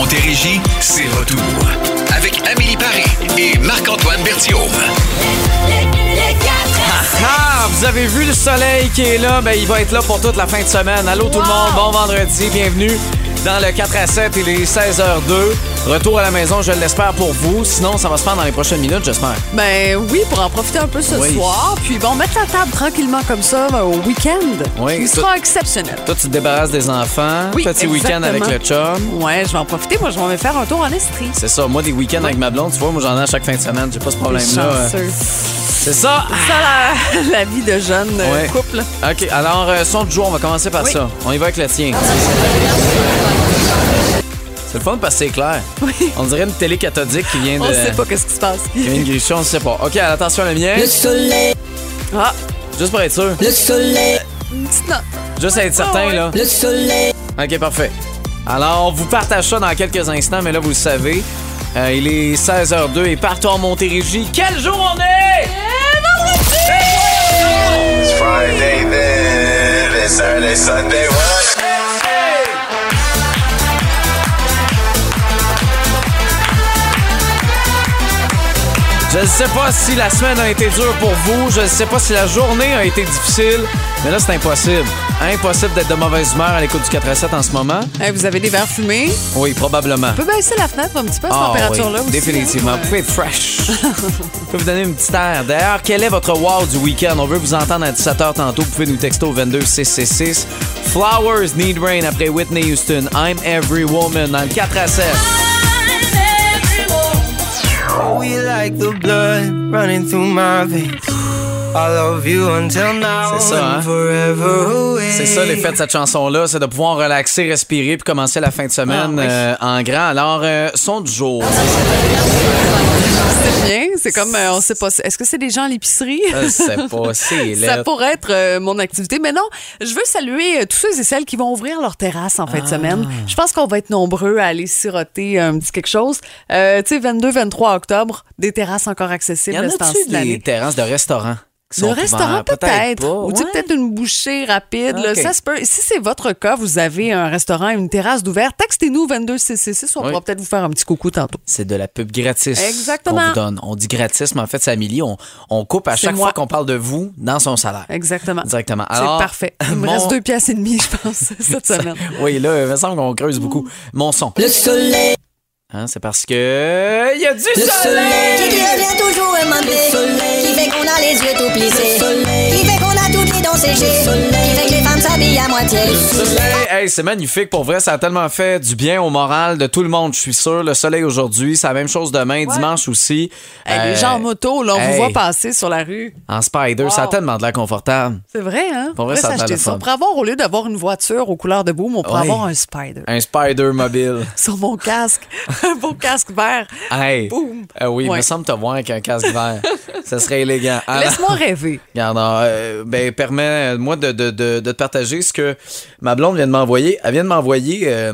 Montérégie, c'est retour. Avec Amélie Paris et Marc-Antoine Berthiaume. Ah, vous avez vu le soleil qui est là? Ben, il va être là pour toute la fin de semaine. Allô tout le monde, bon vendredi, bienvenue dans le 4 à 7, il est 16h02. Retour à la maison, je l'espère pour vous. Sinon, ça va se faire dans les prochaines minutes, j'espère. Ben oui, pour en profiter un peu ce Oui. soir. Puis bon, mettre la table tranquillement comme ça ben, au week-end. Oui, tout- sera exceptionnel. Toi, tu te débarrasses des enfants. Oui, Petit week-end avec le chum. Ouais, je vais en profiter. Moi, je vais me faire un tour en Estrie. C'est ça, moi, des week-ends avec ma blonde, tu vois, moi, j'en ai à chaque fin de semaine. J'ai pas ce problème-là. Euh, Chanceux. C'est ça. Ça, la, la vie de jeune euh, Ouais. couple. OK, alors, euh, son du jour, on va commencer par Oui. ça. On y va avec le tien. C'est le fun parce que c'est clair. On dirait une télé cathodique qui vient de. On sait pas qu'est-ce qui se passe. qui vient de gricher, on sait pas. OK, attention, le mien. Le soleil, Ah, Juste pour être sûr. le soleil, une petite note. Juste être certain, Ah ouais. là. le soleil. OK, parfait. Alors, on vous partage ça dans quelques instants, mais là, vous le savez. euh, il est 16h02 et partout en Montérégie. Quel jour on est? It's Friday then, it's Saturday, Sunday, what? Je ne sais pas si la semaine a été dure pour vous. Je ne sais pas si la journée a été difficile. Mais là, c'est impossible. Impossible d'être de mauvaise humeur à l'écoute du 4 à 7 en ce moment. Hey, vous avez des verres fumés? Oui, probablement. On peut baisser la fenêtre un petit peu à cette Ah, température-là oui, aussi. Définitivement. hein. Vous pouvez être fresh. Je peux vous donner une petite air. D'ailleurs, quel est votre wow du week-end? On veut vous entendre à 17h tantôt. Vous pouvez nous texter au 22666. Flowers Need Rain après Whitney Houston. I'm Every Woman dans le 4 à 7. We like the blood running through my veins. I love you until now C'est ça, hein? and forever away. C'est ça l'effet de cette chanson-là, c'est de pouvoir relaxer, respirer puis commencer la fin de semaine Ah, oui. euh, en grand. Alors, euh, son du jour. C'est bien. C'est comme, euh, on sait pas. Est-ce que c'est des gens à l'épicerie? Je sais pas, c'est Ça pourrait être euh, mon activité. Mais non, je veux saluer euh, tous ceux et celles qui vont ouvrir leur terrasse en fin de Ah. semaine. Je pense qu'on va être nombreux à aller siroter un petit quelque chose. Euh, tu sais, 22-23 octobre, des terrasses encore accessibles. Y en a-tu des terrasses de restaurants? Le restaurant peut-être, pas. ou Ouais. peut-être une bouchée rapide, là, ça se peut. Si c'est votre cas, vous avez un restaurant, une terrasse d'ouvert, textez-nous 22666, on Oui. pourra peut-être vous faire un petit coucou tantôt. C'est de la pub gratis. Exactement. qu'on vous donne. On dit gratis, mais en fait, c'est Amélie. On, on coupe à chaque moi. fois qu'on parle de vous dans son salaire. Exactement. Directement. C'est parfait. Il me mon- reste deux pièces et demie, je pense, cette semaine. Oui, là, il me semble qu'on creuse beaucoup. Mon son. Le soleil, Hein, c'est parce que. Il y a du le soleil! soleil, Qui revient toujours aimanté, qui fait qu'on a les yeux tout plissés, qui fait qu'on a toutes les dents séchées, qui fait que à moitié. Soleil, hey, c'est magnifique. Pour vrai, ça a tellement fait du bien au moral de tout le monde, je suis sûr. Le soleil aujourd'hui, c'est la même chose demain, dimanche aussi. Hey, les Euh, gens en moto, là, on hey. vous voit passer sur la rue. En spider, ça a tellement de l'air confortable. C'est vrai, hein? Pour vrai, ça a le ça. fun. On pourrait avoir, au lieu d'avoir une voiture aux couleurs de boom, on pourrait Ouais. avoir un spider. Un spider mobile. Sur mon casque. un beau casque vert. Hey. Boum. Euh, oui, il Ouais. me semble te voir avec un casque vert. ça serait élégant. Laisse-moi rêver. Regarde, euh, ben, permets-moi de, de, de, de te partager ce que ma blonde vient de m'envoyer. Elle vient de m'envoyer, euh,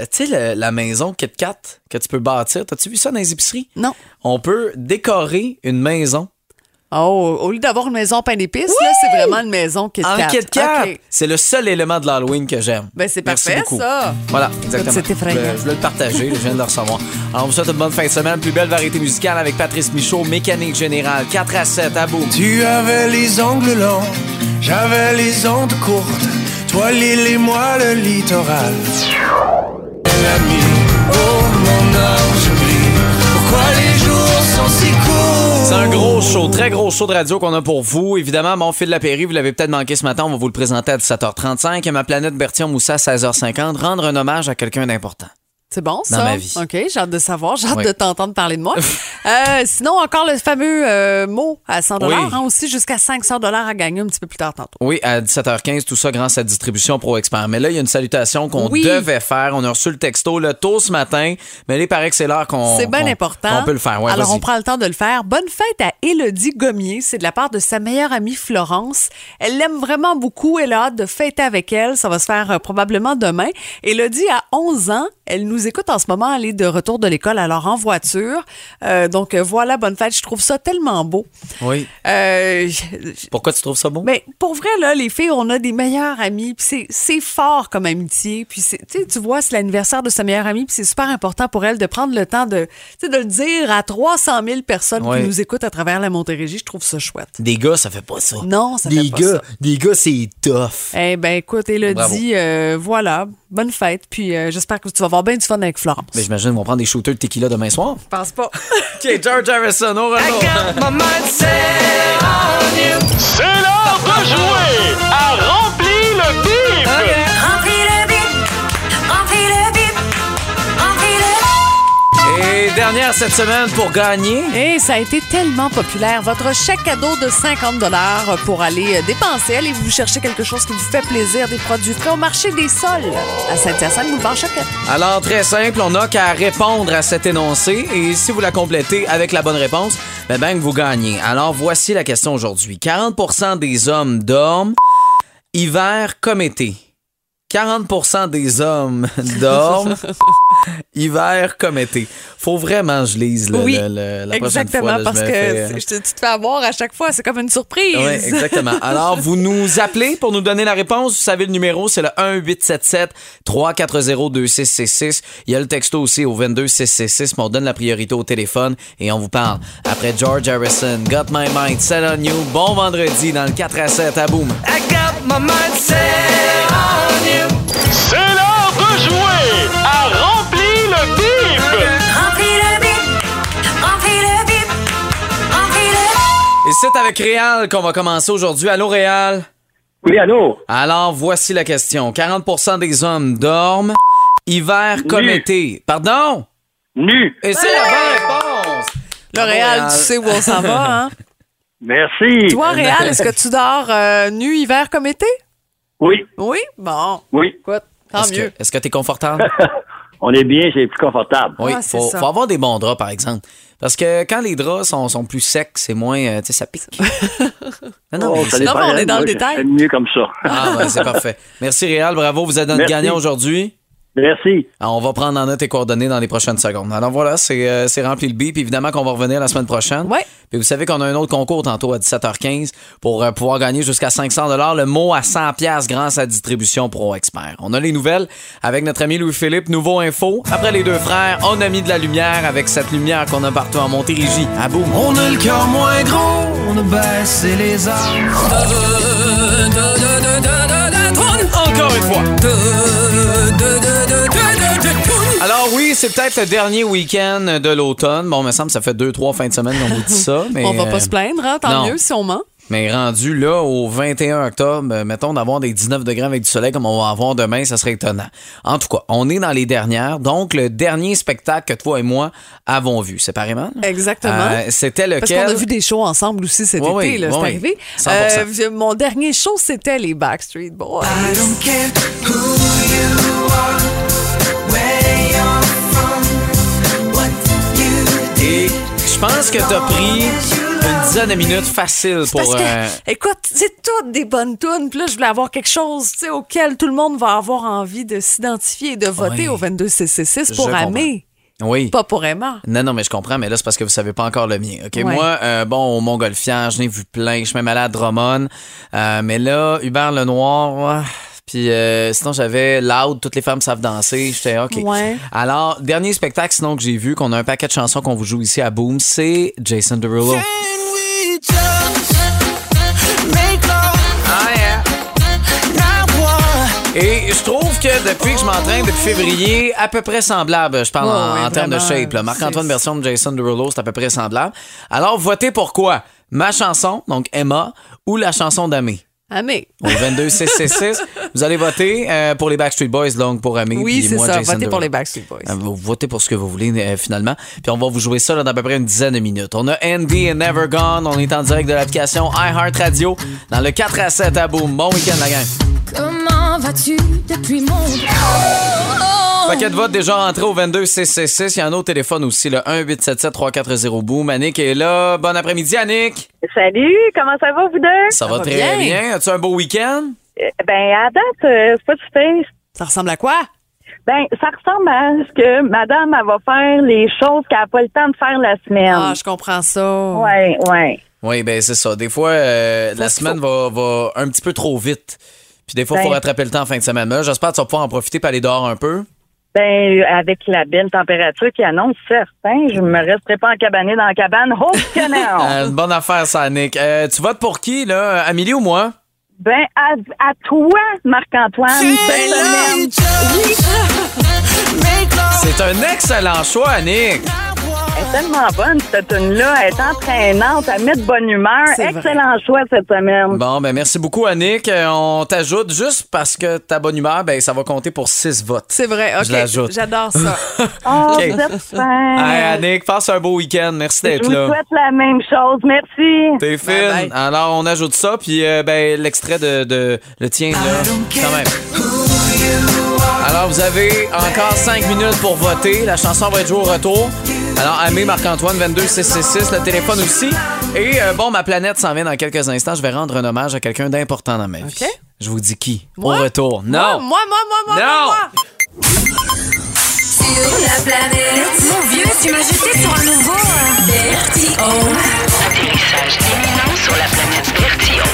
tu sais, le- la maison Kit Kat que tu peux bâtir. T'as-tu vu ça dans les épiceries? Non. On peut décorer une maison Oh, au lieu d'avoir une maison en pain d'épices, là, c'est vraiment une maison Kit en Kat. Kit Kat. OK. C'est le seul élément de l'Halloween que j'aime. Ben, c'est Merci parfait, beaucoup. ça. Voilà, exactement. c'est effrayant. Je voulais- je voulais le partager, je viens de le recevoir. Alors, on vous souhaite une bonne fin de semaine. Plus belle variété musicale avec Patrice Michaud, Mécanique Générale, 4 à 7, à bout. Tu avais les ongles longs, j'avais les ondes courtes. Toi l'île et moi le littoral. L'ami, oh mon ange gris, pourquoi les jours sont si courts? C'est un gros show, très gros show de radio qu'on a pour vous. Évidemment, mon fil de la Péri, vous l'avez peut-être manqué ce matin, on va vous le présenter à 17h35. Et ma planète Bertillon Moussa à 16h50. Rendre un hommage à quelqu'un d'important. C'est bon, ça? Dans ma vie. OK, j'ai hâte de savoir. J'ai hâte Oui. de t'entendre parler de moi. Euh, sinon, encore le fameux euh, mot à 100 Oui. hein, aussi jusqu'à 500 à gagner un petit peu plus tard tantôt. Oui, à 17h15, tout ça grâce à Distribution Pro Expert. Mais là, il y a une salutation qu'on Oui. devait faire. On a reçu le texto le tôt ce matin, mais là, il paraît que c'est l'heure qu'on C'est bien important. qu'on peut le faire. Ouais, Alors, on prend le temps de le faire. Bonne fête à Élodie Gommier. C'est de la part de sa meilleure amie Florence. Elle l'aime vraiment beaucoup. Elle a hâte de fêter avec elle. Ça va se faire euh, probablement demain. Élodie a 11 ans. Elle nous écoutent en ce moment aller de retour de l'école, alors en voiture. Euh, donc euh, voilà, bonne fête. Je trouve ça tellement beau. Oui. Euh, Pourquoi tu trouves ça beau? mais pour vrai, là, les filles, on a des meilleurs amis. Puis c'est- fort comme amitié. Puis tu vois, c'est l'anniversaire de sa meilleure amie. Puis c'est super important pour elle de prendre le temps de, le dire à 300 000 personnes qui nous écoutent à travers la Montérégie. Je trouve ça chouette. Des gars, ça fait pas ça. Non, ça des fait pas ça. Des gars, c'est tough. Eh ben écoute, Elodie, euh, voilà, bonne fête. Puis j'espère que tu vas avoir bien du fun avec Florence. Mais j'imagine qu'ils vont prendre des shooters de tequila demain soir. Je pense pas. OK, George Harrison, au retour. C'est l'heure de jouer à Remplis le bip! Le Et dernière cette semaine pour gagner. Et ça a été tellement populaire. Votre chèque cadeau de 50 pour aller dépenser. Allez vous chercher quelque chose qui vous fait plaisir, des produits frais au marché des sols à Saint-Hyacinthe, boulevard Choquette. Alors, très simple, on n'a qu'à répondre à cet énoncé et si vous la complétez avec la bonne réponse, ben, ben vous gagnez. Alors, voici la question aujourd'hui. 40% des hommes dorment hiver comme été. 40% des hommes dorment hiver comme été. Faut vraiment que je lise le, oui, le- le- la prochaine exactement, fois. là, je parce que fais- je te- tu te fais avoir à chaque fois. C'est comme une surprise. Oui, exactement. Alors, vous nous appelez pour nous donner la réponse. Vous savez le numéro, c'est le 1-877-340-2666. Il y a le texto aussi au 22666, mais on donne la priorité au téléphone et on vous parle. Après George Harrison, Got My Mind Set on You, bon vendredi dans le 4 à 7 à Boom. I got my mind set on you. C'est l'heure de jouer à Remplis le bip! Remplis le bip, remplis le bip, remplis le Et c'est avec Réal qu'on va commencer aujourd'hui. Allô, Réal? Oui, allô? Alors, voici la question. 40% des hommes dorment hiver comme Nu. été. Pardon? Nu. Et c'est la bonne réponse! L'Oréal, Bravo, tu sais où on s'en va, hein? Merci. Toi, Réal, est-ce que tu dors euh, nu hiver comme été? Oui, Oui? Bon, oui. écoute, tant Est-ce mieux. que, est-ce que t'es confortable? On est bien, c'est plus confortable. Oui, Ah, c'est faut, faut avoir des bons draps, par exemple. Parce que quand les draps sont, sont plus secs, c'est moins, euh, tu sais, ça pique. non, non, Oh, mais ça c'est- dépend, Non, mais on est dans le détail. J'aime mieux comme ça. Ah, ouais, c'est parfait. Merci, Réal. Bravo. Vous êtes notre Merci. gagnant aujourd'hui. Merci. Alors, on va prendre en note tes coordonnées dans les prochaines secondes. Alors voilà, c'est euh, c'est rempli le bip. Évidemment qu'on va revenir la semaine prochaine. Ouais. Puis vous savez qu'on a un autre concours tantôt à 17h15 pour euh, pouvoir gagner jusqu'à 500 Le mot à 100 grâce à Distribution Pro Expert. On a les nouvelles avec notre ami Louis-Philippe. Nouveau info. Après les deux frères, on a mis de la lumière avec cette lumière qu'on a partout en Montérégie. À boum. On a le cœur moins gros, on a baissé les armes. Encore une fois. C'est peut-être le dernier week-end de l'automne. Bon, il me semble que ça fait deux, trois fins de semaine qu'on vous dit ça. Mais, on va euh, pas se plaindre, hein? Tant non. mieux si on ment. Mais rendu là au 21 octobre, euh, mettons d'avoir des 19 degrés avec du soleil comme on va avoir demain, ça serait étonnant. En tout cas, on est dans les dernières. Donc, le dernier spectacle que toi et moi avons vu, séparément. là. Exactement. Euh, C'était Parce lequel? qu'on a vu des shows ensemble aussi cet Oui, été, oui, là, oui, c'est oui. arrivé. 100%. Euh, mon dernier show, c'était les Backstreet Boys. I don't care who you are, je pense que t'as pris une dizaine de minutes facile pour... Parce que, euh, écoute, c'est toutes des bonnes tunes. Puis là, je voulais avoir quelque chose auquel tout le monde va avoir envie de s'identifier et de voter Oui. au 22666 pour. Amé, oui. pas pour Emma. Non, non, mais je comprends, mais là, c'est parce que vous savez pas encore le mien. OK? Ouais. Moi, euh, bon, au Montgolfière, je n'ai vu plein. Je suis même allé à Drummond. Euh, mais là, Hubert Lenoir. Puis euh, sinon, j'avais Loud, Toutes les femmes savent danser. J'étais OK. Ouais. Alors, dernier spectacle, sinon, que j'ai vu, qu'on a un paquet de chansons qu'on vous joue ici à Boom, c'est Jason Derulo. Can we just make love? Ah, yeah. now what? Et je trouve que depuis que je m'entraîne depuis février, à peu près semblable. Je parle Ouais, en, termes de shape. là. Marc-Antoine version de Jason Derulo, c'est à peu près semblable. Alors, votez pour quoi? Ma chanson, donc Emma, ou la chanson d'Amé? Amé. Au 22666, vous allez voter euh, pour les Backstreet Boys, donc pour Amé. Oui, c'est moi, ça. Jason Votez pour les Backstreet Boys. Euh, Vous votez pour ce que vous voulez euh, finalement. Puis on va vous jouer ça là, dans à peu près une dizaine de minutes. On a Andy and Never Gone. On est en direct de l'application iHeartRadio dans le 4 à 7 à Boom. Bon week-end la gang. Comment vas-tu depuis mon Paquet de votes déjà rentré au 22666. Il y en a au téléphone aussi, le 1-877-340 Boom. Annick est là. Bon après-midi, Annick. Salut, comment ça va vous deux? Ça, va, va très bien. bien. As-tu un beau week-end? Euh, Ben à date, euh, c'est pas super. Ça ressemble à quoi? Ben, ça ressemble à ce que madame, elle va faire les choses qu'elle n'a pas le temps de faire la semaine. Ah, je comprends ça. Ouais, ouais. Oui, ben c'est ça. Des fois, euh, la semaine va, va un petit peu trop vite. Puis des fois, il faut Ben. rattraper le temps en fin de semaine. J'espère que tu vas pouvoir en profiter et aller dehors un peu. Ben, avec la belle température qui annonce, certain, je me resterai pas en cabané dans la cabane. Oh, que non! Euh, une bonne affaire, ça, Nick. Euh, tu votes pour qui, là? Amélie ou moi? Ben, à, à toi, Marc-Antoine. C'est un excellent choix, Nick. Elle est tellement bonne, cette tune-là. Elle est entraînante, elle met de bonne humeur. Vrai. Excellent choix cette semaine. Bon, ben merci beaucoup, Annick. Euh, on t'ajoute juste parce que ta bonne humeur, ben ça va compter pour six votes. C'est vrai, Je l'ajoute. OK. J'adore ça. Oh, OK. vous êtes fin. Hey, Annick, passe un beau week-end. Merci Je d'être vous là. souhaite la même chose. Merci. T'es fine. Bye bye. Alors, on ajoute ça, puis euh, ben, l'extrait de, de le tien, là, quand même. Alors, vous avez encore 5 minutes pour voter. La chanson va être jouée au retour. Alors, Amé, Marc-Antoine, 22666, le téléphone aussi. Et euh, bon, ma planète s'en vient dans quelques instants. Je vais rendre un hommage à quelqu'un d'important dans ma vie. OK. Je vous dis qui? Moi? Au retour. Moi, Non! moi, moi, moi, moi, Non! moi. Sur la planète. Mon vieux, tu m'as jeté sur un nouveau euh, Vertigo. Atterrissage imminent sur la planète Vertigo.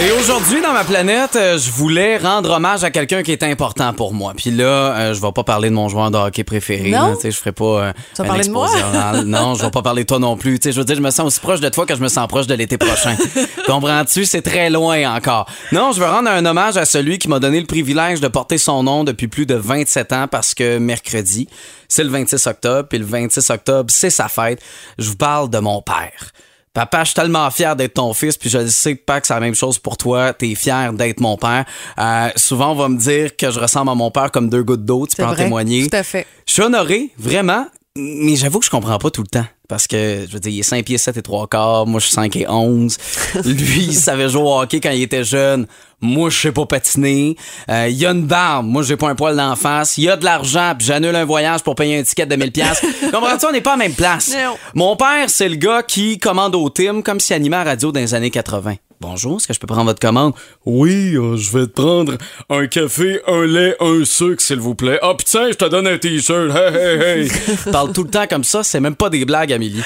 Et aujourd'hui, dans ma planète, euh, je voulais rendre hommage à quelqu'un qui est important pour moi. Puis là, euh, je vais pas parler de mon joueur de hockey préféré. Non? là, Tu sais, je ferai pas euh, Tu vas un parler de moi? exposé oral. Non, je vais pas parler de toi non plus. Tu sais, je veux dire, je me sens aussi proche de toi que je me sens proche de l'été prochain. Comprends-tu? C'est très loin encore. Non, je veux rendre un hommage à celui qui m'a donné le privilège de porter son nom depuis plus de 27 ans parce que mercredi, c'est le 26 octobre, puis le 26 octobre, c'est sa fête. Je vous parle de mon père. Papa, je suis tellement fier d'être ton fils, puis je sais pas que c'est la même chose pour toi. T'es fier d'être mon père. Euh, souvent, on va me dire que je ressemble à mon père comme deux gouttes d'eau. Tu peux en témoigner. tout à fait. Je suis honoré, vraiment, mais j'avoue que je comprends pas tout le temps. Parce que, je veux dire, il est 5 pieds 7 et 3 quarts, moi je suis 5 et 11. Lui, il savait jouer au hockey quand il était jeune. Moi, je sais pas patiner. Euh, il y a une barbe, moi j'ai pas un poil d'en face. Il y a de l'argent, puis j'annule un voyage pour payer un ticket de 1000 pièces. Comprends-tu, on n'est pas à la même place. Non. Mon père, c'est le gars qui commande au team comme s'il animait à la radio dans les années 80. Bonjour, est-ce que je peux prendre votre commande? Oui, euh, je vais te prendre un café, un lait, un sucre, s'il vous plaît. Ah, putain, je te donne un t-shirt. Hey, hey, hey. Parle tout le temps comme ça, c'est même pas des blagues, Amélie.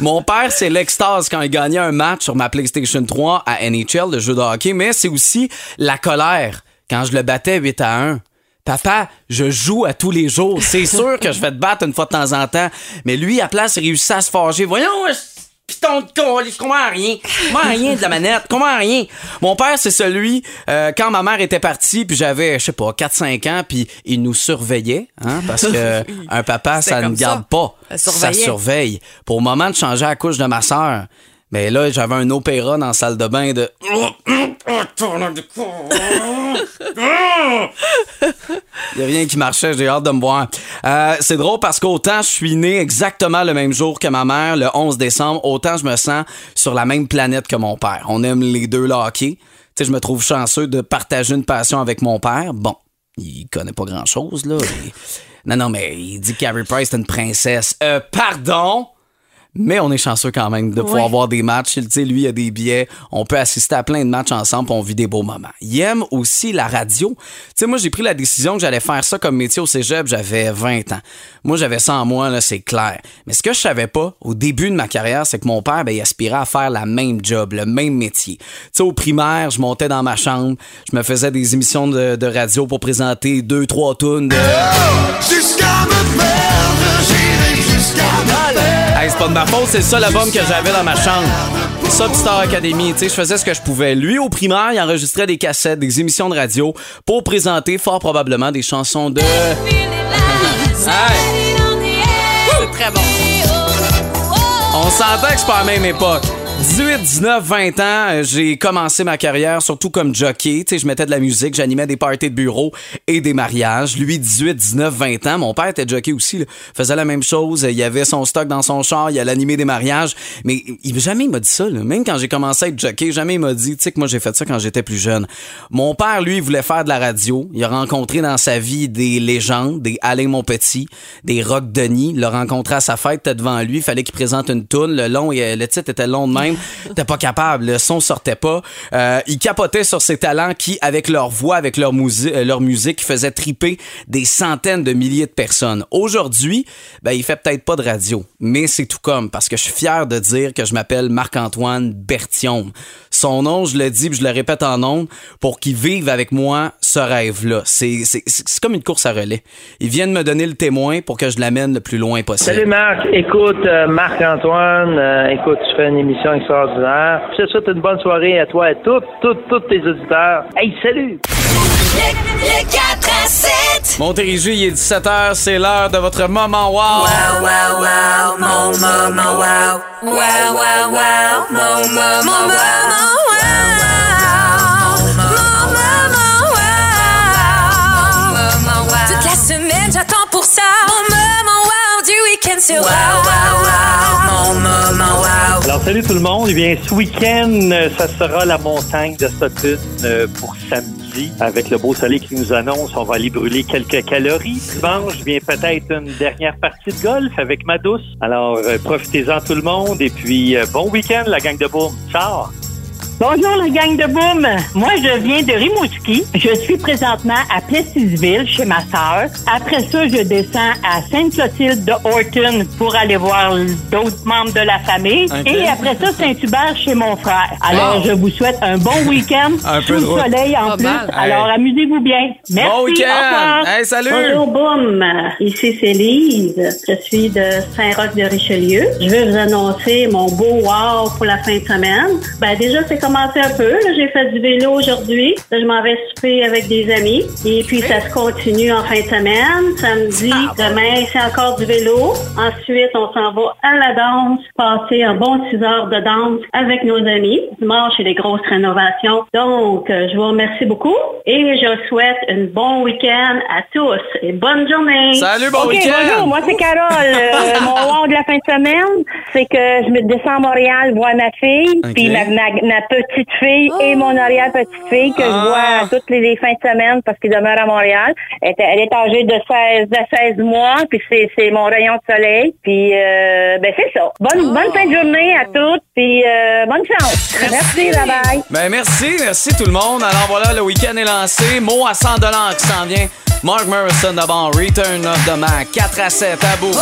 Mon père, c'est l'extase quand il gagnait un match sur ma PlayStation 3 à NHL, le jeu de hockey, mais c'est aussi la colère quand je le battais 8 à 1. Papa, je joue à tous les jours. C'est sûr que je vais te battre une fois de temps en temps. Mais lui, à place, il réussit à se forger. Voyons, piton de colis, je comprends rien. Je comprends rien de la manette, je comprends rien. Mon père, c'est celui, euh, quand ma mère était partie, puis j'avais, je sais pas, 4-5 ans, puis il nous surveillait, hein, parce que un papa, ça ne garde ça. pas. Ça surveille. Pour le moment de changer la couche de ma sœur, mais là, j'avais un opéra dans la salle de bain de... Il y a rien qui marchait, j'ai hâte de me voir. Euh, c'est drôle parce qu'autant je suis né exactement le même jour que ma mère, le 11 décembre, autant je me sens sur la même planète que mon père. On aime les deux le hockey. Tu sais, je me trouve chanceux de partager une passion avec mon père. Bon, il connaît pas grand-chose, là. Non, non, mais il dit que Carrie Price est une princesse. Euh, pardon? Mais on est chanceux quand même de pouvoir Ouais. voir des matchs. Tu sais, lui, il a des billets. On peut assister à plein de matchs ensemble, on vit des beaux moments. Il aime aussi la radio. Tu sais, moi, j'ai pris la décision que j'allais faire ça comme métier au cégep. J'avais 20 ans. Moi, j'avais ça en moi, là, c'est clair. Mais ce que je savais pas, au début de ma carrière, c'est que mon père, ben, il aspirait à faire la même job, le même métier. Tu sais, au primaire, je montais dans ma chambre, je me faisais des émissions de, de radio pour présenter deux, trois tunes de... Jusqu'à me perdre, j'irai jusqu'à me perdre. Hey, c'est pas de ma faute, c'est ça l'album que j'avais dans ma chambre. Ça, puis Star Academy, tu sais, je faisais ce que je pouvais. Lui, au primaire, il enregistrait des cassettes, des émissions de radio pour présenter fort probablement des chansons de... Hey, C'est très bon. on s'entend que c'est pas la même époque. 18, 19, 20 ans, euh, j'ai commencé ma carrière surtout comme jockey. Tu sais, je mettais de la musique, j'animais des parties de bureau et des mariages. Lui, 18, 19, 20 ans. Mon père était jockey aussi, faisait la même chose. Il avait son stock dans son char, il allait animer des mariages. Mais il jamais il m'a dit ça. là. Même quand j'ai commencé à être jockey, jamais il m'a dit, tu sais que moi j'ai fait ça quand j'étais plus jeune. Mon père, lui, voulait faire de la radio. Il a rencontré dans sa vie des légendes, des Alain Monpetit, des Rock Denis. Il l'a rencontré à sa fête, devant lui. Il fallait qu'il présente une toune. Le long, le titre était long de même. T'es pas capable, le son sortait pas. Euh, il capotait sur ses talents qui, avec leur voix, avec leur, musi- euh, leur musique, faisaient triper des centaines de milliers de personnes. Aujourd'hui, ben, il fait peut-être pas de radio, mais c'est tout comme, parce que je suis fier de dire que je m'appelle Marc-Antoine Bertium. Son nom, je le dis, je le répète en ondes, pour qu'il vive avec moi ce rêve-là. C'est comme une course à relais. Il vient de me donner le témoin pour que je l'amène le plus loin possible. Salut Marc, écoute euh, Marc-Antoine, euh, écoute, tu fais une émission extraordinaire. Je te souhaite une bonne soirée à toi et toutes, toutes, tous tes auditeurs. Hey, salut! Le 4 à 7. Montérégie, il est 17h, c'est l'heure de votre moment wow. Wow, wow, wow, mon moment wow. Wow, wow, wow, mon moment wow. Mon moment wow. Toute la semaine, j'attends pour ça. Mon moment wow du week-end sur wow, wow, wow. Alors, salut tout le monde. Eh bien, ce week-end, euh, ça sera la montagne de Sutton euh, pour samedi. Avec le beau soleil qui nous annonce, on va aller brûler quelques calories. Dimanche, bien peut-être une dernière partie de golf avec ma douce. Alors, euh, profitez-en tout le monde. Et puis, bon week-end, la gang de Boom. Ciao! Bonjour la gang de Boom. Moi, je viens de Rimouski. Je suis présentement à Plessisville chez ma sœur. Après ça, je descends à Sainte-Clotilde de Horton pour aller voir d'autres membres de la famille. Et après ça, Saint-Hubert chez mon frère. Alors, je vous souhaite un bon week-end Un peu sous de le soleil en Pas plus. mal. Alors, Hey. amusez-vous bien. Merci. Bon week-end. Hey, salut. Bonjour, Boum. Ici, c'est Lise. Je suis de Saint-Roch-de-Richelieu. Je veux vous annoncer mon beau wow pour la fin de semaine. Ben, déjà, c'est commencé un peu. J'ai fait du vélo aujourd'hui. Là, je m'en vais souper avec des amis. Et puis, ça se continue en fin de semaine. Samedi, demain, c'est encore du vélo. Ensuite, on s'en va à la danse, passer un bon 6 heures de danse avec nos amis. Dimanche, c'est des grosses rénovations. Donc, euh, je vous remercie beaucoup et je souhaite un bon week-end à tous et bonne journée. Salut, bon week-end. bonjour, moi c'est Carole. Euh, mon wow de la fin de semaine, c'est que je me descends à Montréal voir ma fille, Ok. puis ma, ma, ma petite fille et mon arrière-petite fille que je vois toutes les, les fins de semaine parce qu'ils demeurent à Montréal. Elle, est- elle est âgée de 16, de 16 mois, puis c'est, c'est mon rayon de soleil. Puis euh, ben c'est ça. Bonne, bonne fin de journée à toutes, puis euh, bonne chance. Merci, bye bye. Ben merci, merci tout le monde. Alors voilà, le week-end est lancé. Mot à 100 qui s'en vient. Mark Morrison d'abord, Return of the Mac, 4 à 7 à bout.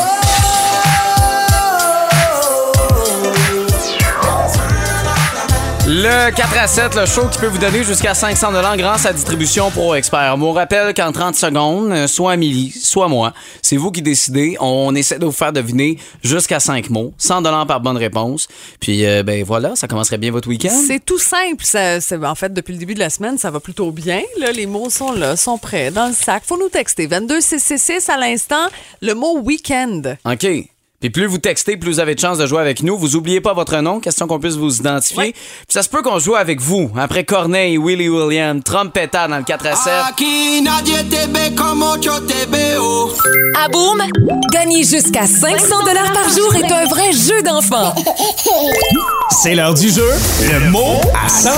Le 4 à 7, le show qui peut vous donner jusqu'à 500 grâce à Distribution Pro Expert. On rappelle qu'en 30 secondes, euh, soit Amélie, soit moi, c'est vous qui décidez. On essaie de vous faire deviner jusqu'à 5 mots. 100 par bonne réponse. Puis, euh, ben voilà, ça commencerait bien votre week-end. C'est tout simple. Ça, c'est- en fait, depuis le début de la semaine, ça va plutôt bien. Là, les mots sont là, sont prêts, dans le sac. Faut nous texter. 22666 à l'instant. Le mot week-end. OK. Puis plus vous textez, plus vous avez de chances de jouer avec nous. Vous oubliez pas votre nom, question qu'on puisse vous identifier. Puis ça se peut qu'on joue avec vous. Après Corneille, Willie William, Trompetta dans le 4 à 7. À Boom, gagner jusqu'à 500 dollars par jour est un vrai jeu d'enfant. C'est l'heure du jeu. Le mot à 100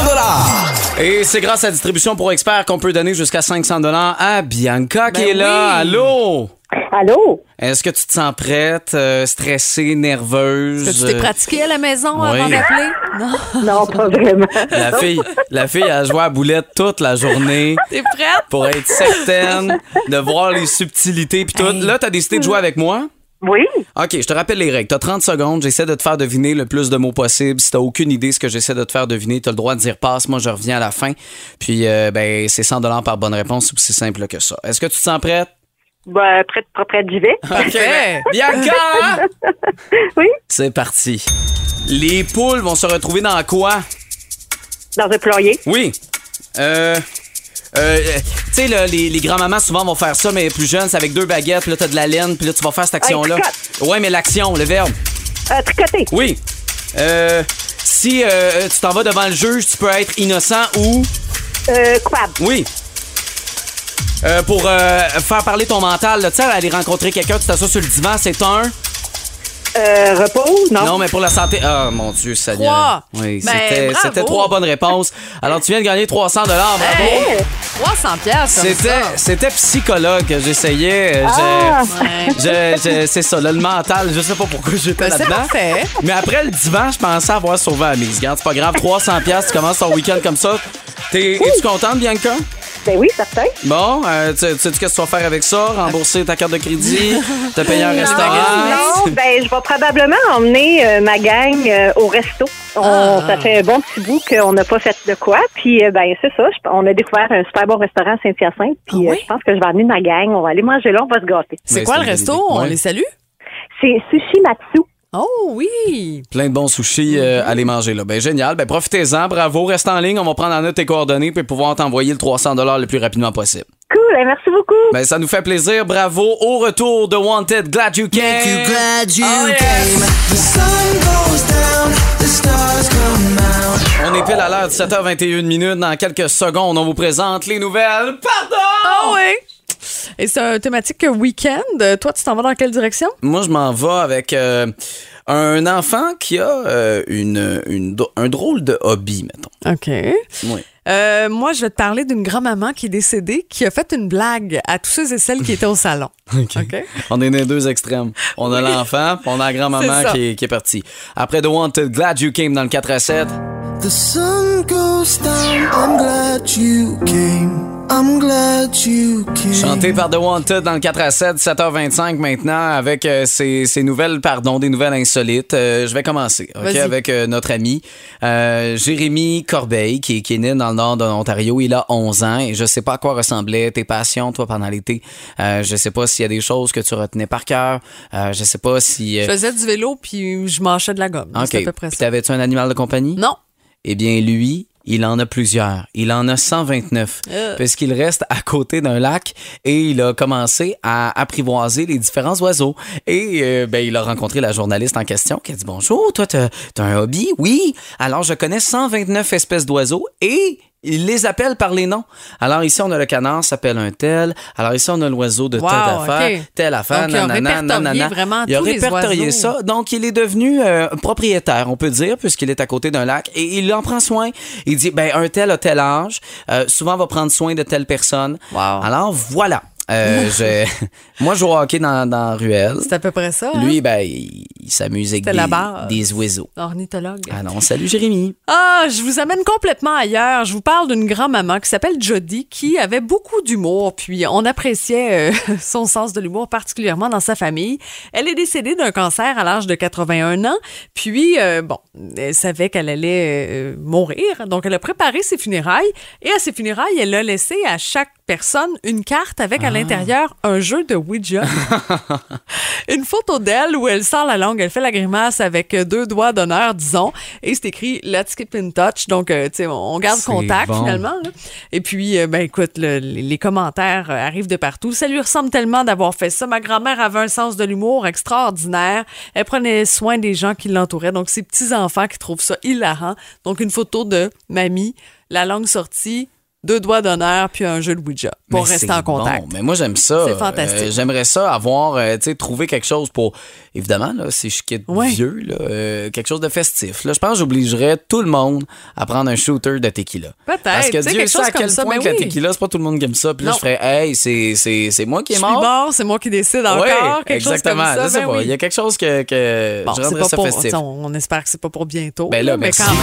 Et c'est grâce à Distribution pour Experts qu'on peut donner jusqu'à 500 à Bianca qui Ben est là. oui. Allô? Allô? Est-ce que tu te sens prête, euh, stressée, nerveuse? Est-ce que tu t'es euh, pratiqué à la maison oui. avant d'appeler? Non. Non, pas vraiment. La fille, la fille a joué à boulette toute la journée. T'es prête? Pour être certaine de voir les subtilités puis tout. Là, t'as décidé de jouer avec moi? Oui. OK, je te rappelle les règles. T'as 30 secondes. J'essaie de te faire deviner le plus de mots possible. Si t'as aucune idée de ce que j'essaie de te faire deviner, t'as le droit de dire passe. Moi, je reviens à la fin. Puis, euh, ben, c'est 100 par bonne réponse. C'est aussi simple que ça. Est-ce que tu te sens prête? Ben, prête, prête, j'y vais. OK. Bianca! oui. C'est parti. Les poules vont se retrouver dans quoi? Dans un poulailler. Oui. Euh. Euh, tu sais, là, les, les grands-mamans souvent vont faire ça, mais plus jeunes, c'est avec deux baguettes, puis là, t'as de la laine, puis là, tu vas faire cette action-là. ouais, mais l'action, le verbe. Euh, tricoter. Oui. Euh, si euh, tu t'en vas devant le juge, tu peux être innocent ou. Euh, coupable. Oui. Euh, pour euh, faire parler ton mental, tu sais, aller rencontrer quelqu'un, tu t'assois sur le divan, c'est un. Euh, repos, non. Non, mais pour la santé. Ah, mon Dieu, Seigneur. Trois. Oui, Ben, c'était, bravo. c'était trois bonnes réponses. Alors, tu viens de gagner 300 bravo. Hey, 300 pièces comme C'était, ça. c'était psychologue que j'essayais. Euh, Ah! c'est ça, là, le mental. Je sais pas pourquoi j'étais Ben, c'est là-dedans. parfait. Mais après le divan, je pensais avoir sauvé la mise. Regarde, c'est pas grave. 300 pièces, tu commences ton week-end comme ça. T'es, Es-tu contente, Bianca? Ben oui, certain. Bon, euh, tu tu sais qu'est-ce que tu vas faire avec ça? Rembourser ta carte de crédit? Te payer un restaurant? Non, ben, je vais probablement emmener euh, ma gang euh, au resto. On- Ah. Ça fait un bon petit bout qu'on n'a pas fait de quoi. Puis, euh, ben, c'est ça. je- on a découvert un super bon restaurant à Saint-Hyacinthe. Puis, euh, je pense que je vais amener ma gang. On va aller manger là, on va se gâter. C'est quoi le resto? On les salue? C'est Sushi Matsu. Oh oui! Plein de bons sushis euh, à aller manger là. Ben génial. Ben profitez-en. Bravo. Reste en ligne. On va prendre en note tes coordonnées puis pouvoir t'envoyer le 300 le plus rapidement possible. Cool, ben, merci beaucoup. Ben ça nous fait plaisir. Bravo. Au retour de Wanted. Glad you came. glad you Oh, yes. came. The sun goes down, the stars come out. On est pile à l'heure de 7h21 minutes. Dans quelques secondes, on vous présente les nouvelles. Pardon! Ah oui! Et c'est un thématique week-end. Euh, Toi, tu t'en vas dans quelle direction? Moi, je m'en vais avec euh, un enfant qui a euh, une, une- un drôle de hobby, mettons. OK. Oui. Euh, moi, je vais te parler d'une grand-maman qui est décédée, qui a fait une blague à tous ceux et celles qui étaient au salon. OK. On est dans les deux extrêmes. On a l'enfant, puis on a la grand-maman qui est, qui est partie. Après The Wanted, Glad You Came dans le 4 à 7. The sun goes down, I'm glad you came. I'm glad you came. Chanté par The Wanted dans le 4 à 7, 7h25 maintenant, avec euh, ces, ces nouvelles, pardon, des nouvelles insolites. Euh, je vais commencer, OK, avec euh, notre ami euh, Jérémy Corbeil, qui, est- qui est né dans le nord de l'Ontario. Il a 11 ans et je sais pas à quoi ressemblaient tes passions, toi, pendant l'été. Euh, je sais pas s'il y a des choses que tu retenais par cœur. Euh, je sais pas si... euh, Je faisais du vélo, puis je mâchais de la gomme. OK. C'est à peu près ça. t'avais-tu un animal de compagnie? Non. Eh bien, lui, il en a plusieurs. Il en a 129. Euh. Puisqu'il reste à côté d'un lac et il a commencé à apprivoiser les différents oiseaux. Et euh, ben, il a rencontré la journaliste en question qui a dit Bonjour, toi, t'as as un hobby? Oui. Alors, je connais 129 espèces d'oiseaux et. Il les appelle par les noms. Alors ici, on a le canard, s'appelle un tel. Alors ici, on a l'oiseau de Wow, telle affaire, telle affaire, Donc, il a nanana, répertorié nanana. vraiment Il a répertorié ça. Donc, il est devenu euh, propriétaire, on peut dire, puisqu'il est à côté d'un lac. Et il en prend soin. Il dit, ben, un tel a tel âge. euh, souvent, va prendre soin de telle personne. Alors, voilà. Euh, je- Moi, je joue au hockey dans, dans ruelle. C'est à peu près ça. hein? Lui, ben, il, il s'amuse avec des, la des oiseaux. Ornithologue. Ah non, salut Jérémy. Ah, je vous amène complètement ailleurs. Je vous parle d'une grand-maman qui s'appelle Jodie, qui avait beaucoup d'humour, puis on appréciait euh, son sens de l'humour, particulièrement dans sa famille. Elle est décédée d'un cancer à l'âge de 81 ans, puis, euh, bon, elle savait qu'elle allait mourir, donc elle a préparé ses funérailles, et à ses funérailles, elle a laissé à chaque personne une carte avec à l'intérieur un jeu de Ouija. une photo d'elle où elle sort la langue, elle fait la grimace avec euh, deux doigts d'honneur, disons, et c'est écrit Let's keep in touch. Donc, euh, tu sais, on garde contact bon. finalement. là. Et puis, euh, ben écoute, le- les commentaires arrivent de partout. Ça lui ressemble tellement d'avoir fait ça. Ma grand-mère avait un sens de l'humour extraordinaire. Elle prenait soin des gens qui l'entouraient. Donc, ses petits-enfants qui trouvent ça hilarant. Donc, une photo de mamie, la langue sortie, deux doigts d'honneur, puis un jeu de Ouija pour Mais rester en contact. bon. Mais moi, j'aime ça. C'est fantastique. Euh, J'aimerais ça avoir, euh, tu sais, trouver quelque chose pour. Évidemment, là, si je quitte Ouais. vieux, là, euh, quelque chose de festif. Là, je pense que j'obligerais tout le monde à prendre un shooter de tequila. Peut-être. Parce que Dieu sait chose à quel ça, point mais que la tequila, c'est pas tout le monde qui aime ça. Puis là, Non. je ferais, hey, c'est- moi qui Je est suis mort. mort, c'est moi qui décide encore. Quelque chose exactement. comme ça. ben oui. Il y a quelque chose que, que Bon, je rendrais ça pour, festif. on, espère que c'est pas pour bientôt. Ben là, mais merci. quand même.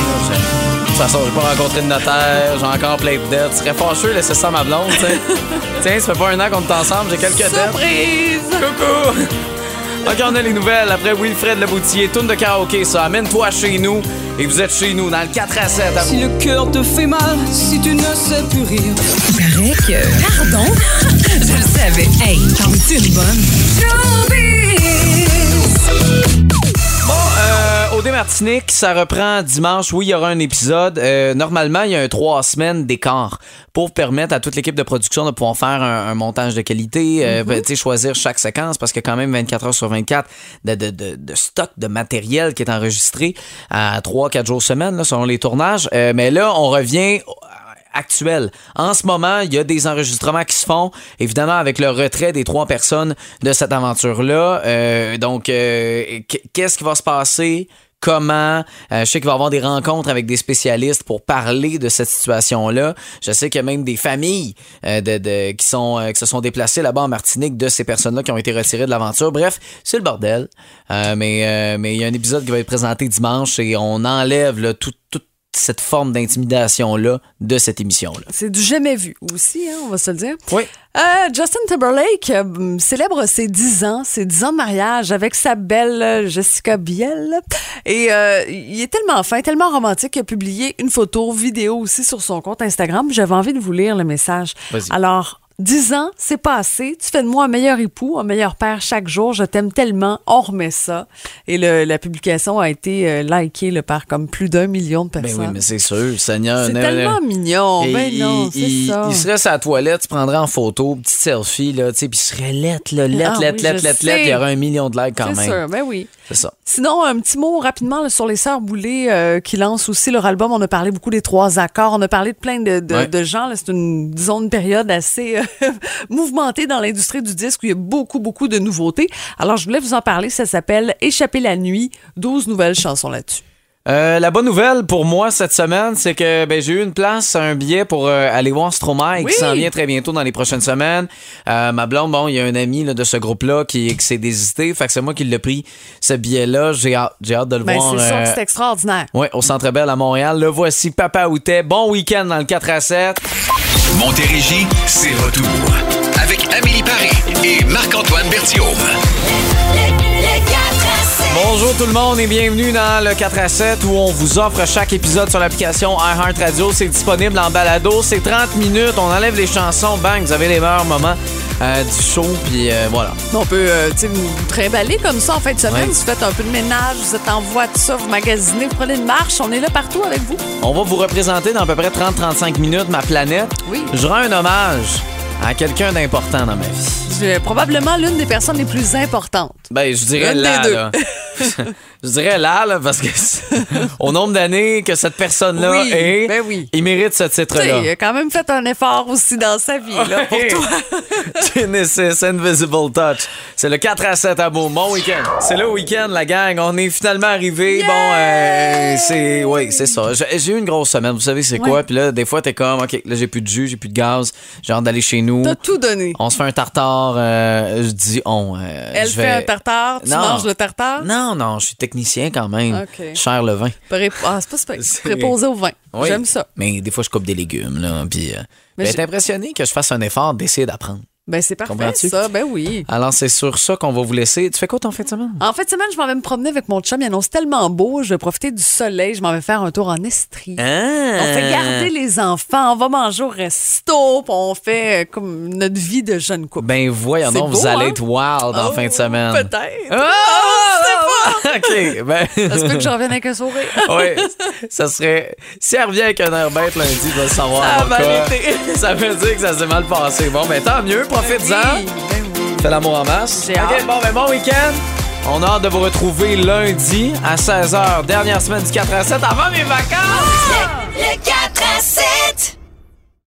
De toute façon, j'ai pas rencontré de notaire, j'ai encore plein de dettes. Je serais fâcheux de laisser ça à ma blonde, tu sais. Tiens, ça fait pas un an qu'on est ensemble, j'ai quelques dettes. Surprise! Coucou! OK, on a les nouvelles. Après Wilfred Leboutier, tourne de karaoké, ça. Amène-toi chez nous. Et vous êtes chez nous dans le 4 à 7. À Si vous. le cœur te fait mal, si tu ne sais plus rire. Paraît que. Pardon? Je le savais. Hey, t'en es une bonne? Au Martinique, ça reprend dimanche. Oui, il y aura un épisode. Euh, normalement, il y a un trois semaines d'écart pour permettre à toute l'équipe de production de pouvoir faire un, un montage de qualité, euh, sais, choisir chaque séquence parce qu'il y a quand même 24 heures sur 24 de, de, de, de stock de matériel qui est enregistré à 3-4 jours semaine, là, selon les tournages. Euh, mais là, on revient actuelle. En ce moment, il y a des enregistrements qui se font, évidemment avec le retrait des trois personnes de cette aventure-là. Euh, donc, euh, qu- qu'est-ce qui va se passer? Comment? Euh, je sais qu'il va y avoir des rencontres avec des spécialistes pour parler de cette situation-là. Je sais qu'il y a même des familles euh, de, de- qui, sont, euh, qui se sont déplacées là-bas en Martinique de ces personnes-là qui ont été retirées de l'aventure. Bref, c'est le bordel. Euh, mais euh, mais il y a un épisode qui va être présenté dimanche et on enlève là, tout- toute cette forme d'intimidation-là de cette émission-là. C'est du jamais vu aussi, hein, on va se le dire. Oui. Euh, Justin Timberlake euh, célèbre ses 10 ans, ses 10 ans de mariage avec sa belle euh, Jessica Biel. Et euh, il est tellement fin, tellement romantique qu'il a publié une photo, vidéo aussi sur son compte Instagram. J'avais envie de vous lire le message. Vas-y. Alors, 10 ans, c'est pas assez. Tu fais de moi un meilleur époux, un meilleur père chaque jour. Je t'aime tellement. On remet ça. Et le- la publication a été euh, likée là, par comme plus d'un million de Ben personnes. oui, mais c'est sûr, Seigneur. C'est tellement ne- mignon. Et Ben il, non, c'est il- ça. il serait sur la toilette, tu prendrais en photo, petite selfie, là, tu sais, puis il serait lettre, là, lettre, Ah lettre, oui, lettre, lettre, lettre, il y aurait un million de likes quand C'est même. sûr, ben oui. C'est ça. Sinon, un petit mot rapidement là, sur les Sœurs Boulay euh, qui lancent aussi leur album. On a parlé beaucoup des trois accords. On a parlé de plein de, de- Ouais. de gens. C'est une, disons, une période assez euh, mouvementée dans l'industrie du disque où il y a beaucoup, beaucoup de nouveautés. Alors, je voulais vous en parler. Ça s'appelle Échapper la nuit. 12 nouvelles chansons là-dessus. Euh, la bonne nouvelle pour moi cette semaine, c'est que ben, j'ai eu une place, un billet pour euh, aller voir Stromae Oui. qui s'en vient très bientôt dans les prochaines semaines. Euh, ma blonde, bon, il y a un ami là, de ce groupe-là qui, qui s'est désisté, fait que c'est moi qui l'ai pris ce billet-là. J'ai hâte, j'ai hâte de le Ben, voir. c'est sûr euh, que c'est extraordinaire. ouais, au Centre Bell à Montréal. Le voici, Papa Outet. Bon week-end dans le 4 à 7. Montérégie, c'est retour. Avec Amélie Paris et Marc-Antoine Berthiaume. Bonjour tout le monde et bienvenue dans le 4 à 7 où on vous offre chaque épisode sur l'application iHeartRadio. C'est disponible en balado. C'est 30 minutes. On enlève les chansons. Bang, vous avez les meilleurs moments euh, du show. Puis euh, voilà. On peut euh, tu sais, vous trimballer comme ça en fin de semaine. Ouais. Vous faites un peu de ménage, vous êtes en voiture, vous magasinez, vous prenez une marche. On est là partout avec vous. On va vous représenter dans à peu près 30-35 minutes ma planète. Oui. Je rends un hommage à quelqu'un d'important dans ma vie. C'est probablement l'une des personnes les plus importantes. Ben, je dirais là, deux. là. je dirais là, là, parce que au nombre d'années que cette personne-là Oui, est, ben oui. il mérite ce titre-là. il a quand même fait un effort aussi dans sa vie là, pour toi. Genesis Invisible Touch. C'est le 4 à 7 à Beau. Bon week-end. C'est le week-end, la gang. On est finalement arrivé. Bon, euh, c'est. Oui, c'est ça. J'ai eu une grosse semaine. Vous savez, c'est quoi? Puis là, des fois, t'es comme, OK, là, j'ai plus de jus, j'ai plus de gaz. J'ai hâte d'aller chez nous. T'as tout donné. On se fait un tartare. euh, je dis on. euh, Elle fait un tartare, tu Non. manges le tartare? Non, non, je suis technicien quand même. Sers le vin. Pré- Ah, c'est pas Préposé au vin. Oui. J'aime ça. Mais des fois, je coupe des légumes, là. Puis. euh, Mais ben, impressionné que je fasse un effort d'essayer d'apprendre. Ben, c'est parfait, ça. Ben oui. Alors, c'est sur ça qu'on va vous laisser. Tu fais quoi ton fin de semaine? En fin de semaine, je m'en vais me promener avec mon chum. Il annonce tellement beau. Je vais profiter du soleil. Je m'en vais faire un tour en Estrie. Ah! On fait garder les enfants. On va manger au resto. puis on fait euh, comme notre vie de jeune couple. Ben voyons donc, beau, vous allez hein? être wild en Oh, fin de semaine. Peut-être. Ah! OK, ben... Ça se peut que je revienne avec un sourire. oui, ça serait... Si elle revient avec un air bête lundi, il va le savoir. Ça a mon mal cas. été. Ça veut dire que ça s'est mal passé. Bon, ben tant mieux, profite-en. Oui, ben oui. Fais l'amour en masse. OK, hâte. bon, ben bon week-end. On a hâte de vous retrouver lundi à 16h, dernière semaine du 4 à 7, avant mes vacances. Le 4 à 7.